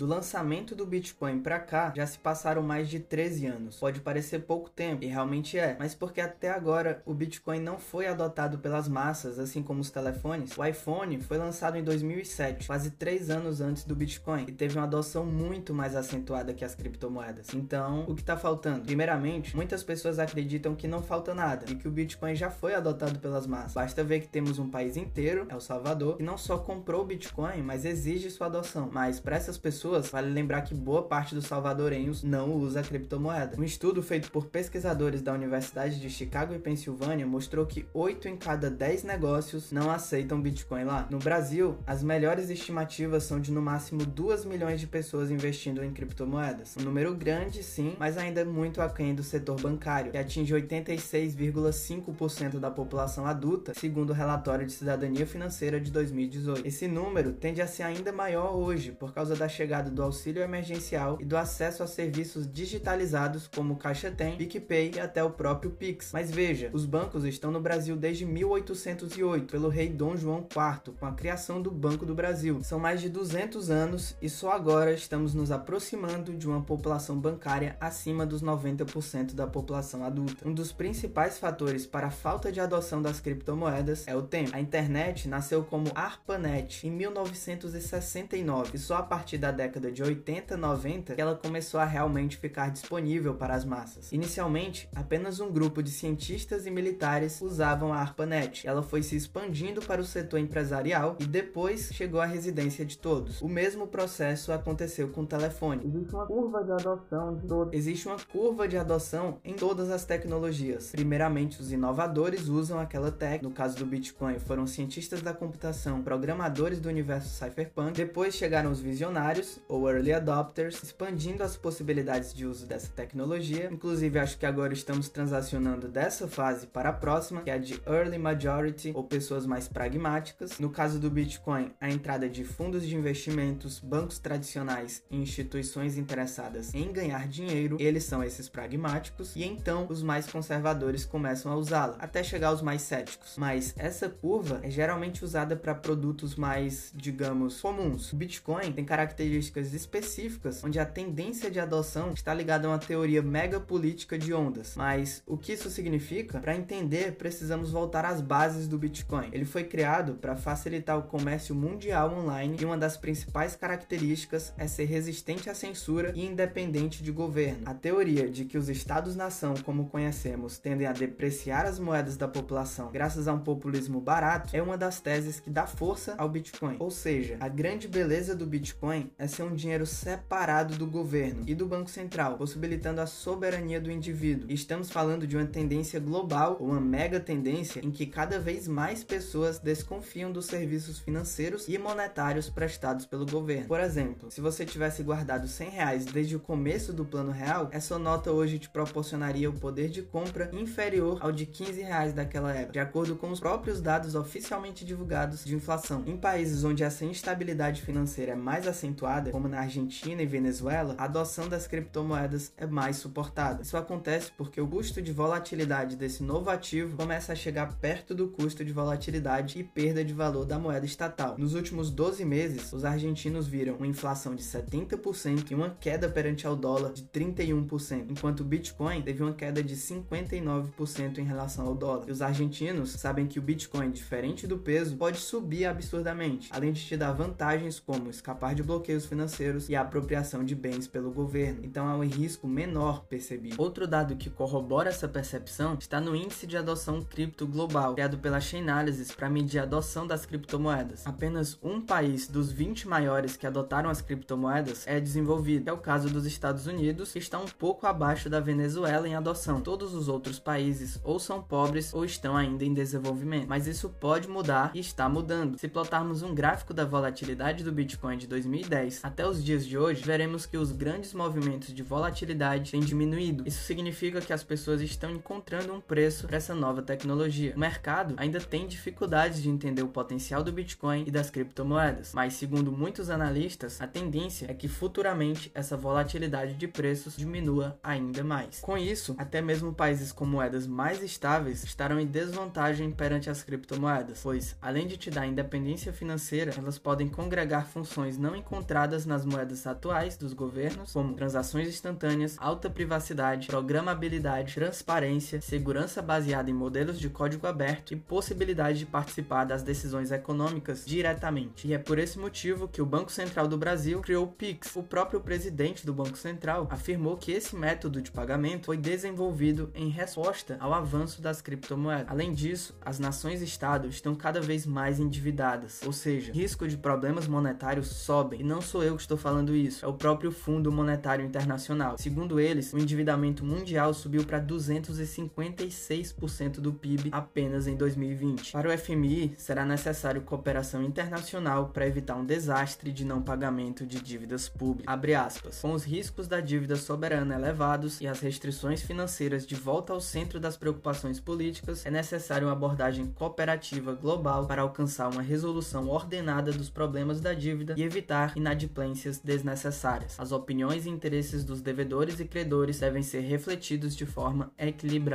Do lançamento do Bitcoin para cá, já se passaram mais de 13 anos. Pode parecer pouco tempo, e realmente é, mas porque até agora o Bitcoin não foi adotado pelas massas, assim como os telefones. O iPhone foi lançado em 2007, quase 3 anos antes do Bitcoin, e teve uma adoção muito mais acentuada que as criptomoedas. Então, o que está faltando? Primeiramente, muitas pessoas acreditam que não falta nada e que o Bitcoin já foi adotado pelas massas. Basta ver que temos um país inteiro, El Salvador, que não só comprou o Bitcoin, mas exige sua adoção. Mas para essas pessoas pessoas, vale lembrar que boa parte dos salvadorenhos não usa criptomoeda. Um estudo feito por pesquisadores da Universidade de Chicago e Pensilvânia mostrou que 8 em cada 10 negócios não aceitam Bitcoin lá. No Brasil, as melhores estimativas são de no máximo 2 milhões de pessoas investindo em criptomoedas. Um número grande, sim, mas ainda muito aquém do setor bancário, que atinge 86,5% da população adulta, segundo o relatório de cidadania financeira de 2018. Esse número tende a ser ainda maior hoje por causa da chegada do auxílio emergencial e do acesso a serviços digitalizados como Caixa Tem, PicPay e até o próprio Pix. Mas veja, os bancos estão no Brasil desde 1808, pelo rei Dom João IV, com a criação do Banco do Brasil. São mais de 200 anos e só agora estamos nos aproximando de uma população bancária acima dos 90% da população adulta. Um dos principais fatores para a falta de adoção das criptomoedas é o tempo. A internet nasceu como ARPANET em 1969 e só a partir da década década de 80, 90 que ela começou a realmente ficar disponível para as massas. Inicialmente, apenas um grupo de cientistas e militares usavam a ARPANET. Ela foi se expandindo para o setor empresarial e depois chegou à residência de todos. O mesmo processo aconteceu com o telefone. Existe uma curva de adoção de todo... Existe uma curva de adoção em todas as tecnologias. Primeiramente, os inovadores usam aquela tech. No caso do Bitcoin, foram cientistas da computação, programadores do universo cypherpunk. Depois chegaram os visionários ou early adopters, expandindo as possibilidades de uso dessa tecnologia. Inclusive, acho que agora estamos transacionando dessa fase para a próxima, que é a de early majority ou pessoas mais pragmáticas. No caso do Bitcoin, a entrada de fundos de investimentos, bancos tradicionais e instituições interessadas em ganhar dinheiro, eles são esses pragmáticos, e então os mais conservadores começam a usá-la, até chegar aos mais céticos. Mas essa curva é geralmente usada para produtos mais, digamos, comuns. O Bitcoin tem características específicas onde a tendência de adoção está ligada a uma teoria megapolítica de ondas. Mas o que isso significa? Para entender, precisamos voltar às bases do Bitcoin. Ele foi criado para facilitar o comércio mundial online e uma das principais características é ser resistente à censura e independente de governo. A teoria de que os estados-nação, como conhecemos, tendem a depreciar as moedas da população graças a um populismo barato é uma das teses que dá força ao Bitcoin. Ou seja, a grande beleza do Bitcoin é ser um dinheiro separado do governo e do Banco Central, possibilitando a soberania do indivíduo. Estamos falando de uma tendência global, uma mega tendência, em que cada vez mais pessoas desconfiam dos serviços financeiros e monetários prestados pelo governo. Por exemplo, se você tivesse guardado 100 reais desde o começo do plano real, essa nota hoje te proporcionaria o poder de compra inferior ao de 15 reais daquela época, de acordo com os próprios dados oficialmente divulgados de inflação. Em países onde essa instabilidade financeira é mais acentuada, como na Argentina e Venezuela, a adoção das criptomoedas é mais suportada. Isso acontece porque o custo de volatilidade desse novo ativo começa a chegar perto do custo de volatilidade e perda de valor da moeda estatal. Nos últimos 12 meses, os argentinos viram uma inflação de 70% e uma queda perante ao dólar de 31%, enquanto o Bitcoin teve uma queda de 59% em relação ao dólar. E os argentinos sabem que o Bitcoin, diferente do peso, pode subir absurdamente, além de te dar vantagens como escapar de bloqueios financeiros e a apropriação de bens pelo governo. Então há um risco menor percebido. Outro dado que corrobora essa percepção está no índice de adoção cripto global, criado pela Chainalysis para medir a adoção das criptomoedas. Apenas um país dos 20 maiores que adotaram as criptomoedas é desenvolvido, é o caso dos Estados Unidos, que está um pouco abaixo da Venezuela em adoção. Todos os outros países ou são pobres ou estão ainda em desenvolvimento. Mas isso pode mudar e está mudando. Se plotarmos um gráfico da volatilidade do Bitcoin de 2010 até os dias de hoje, veremos que os grandes movimentos de volatilidade têm diminuído. Isso significa que as pessoas estão encontrando um preço para essa nova tecnologia. O mercado ainda tem dificuldades de entender o potencial do Bitcoin e das criptomoedas, mas segundo muitos analistas, a tendência é que futuramente essa volatilidade de preços diminua ainda mais. Com isso, até mesmo países com moedas mais estáveis estarão em desvantagem perante as criptomoedas, pois além de te dar independência financeira, elas podem congregar funções não encontradas baseadas nas moedas atuais dos governos, como transações instantâneas, alta privacidade, programabilidade, transparência, segurança baseada em modelos de código aberto e possibilidade de participar das decisões econômicas diretamente. E é por esse motivo que o Banco Central do Brasil criou o Pix. O próprio presidente do Banco Central afirmou que esse método de pagamento foi desenvolvido em resposta ao avanço das criptomoedas. Além disso, as nações-estado estão cada vez mais endividadas, ou seja, risco de problemas monetários sobem. E não sou eu que estou falando isso, é o próprio Fundo Monetário Internacional. Segundo eles, o endividamento mundial subiu para 256% do PIB apenas em 2020. Para o FMI, será necessário cooperação internacional para evitar um desastre de não pagamento de dívidas públicas. Abre aspas. Com os riscos da dívida soberana elevados e as restrições financeiras de volta ao centro das preocupações políticas, é necessário uma abordagem cooperativa global para alcançar uma resolução ordenada dos problemas da dívida e evitar inadimplências desnecessárias. As opiniões e interesses dos devedores e credores devem ser refletidos de forma equilibrada.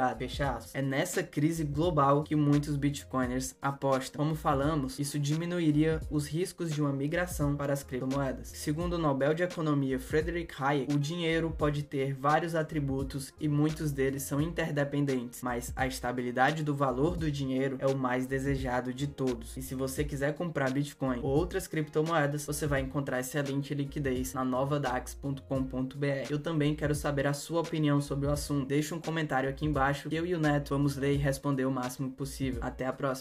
É nessa crise global que muitos bitcoiners apostam. Como falamos, isso diminuiria os riscos de uma migração para as criptomoedas. Segundo o Nobel de Economia Frederick Hayek, o dinheiro pode ter vários atributos e muitos deles são interdependentes, mas a estabilidade do valor do dinheiro é o mais desejado de todos. E se você quiser comprar Bitcoin ou outras criptomoedas, você vai encontrar liquidez na novadax.com.br. Eu também quero saber a sua opinião sobre o assunto. Deixe um comentário aqui embaixo que eu e o Neto vamos ler e responder o máximo possível. Até a próxima.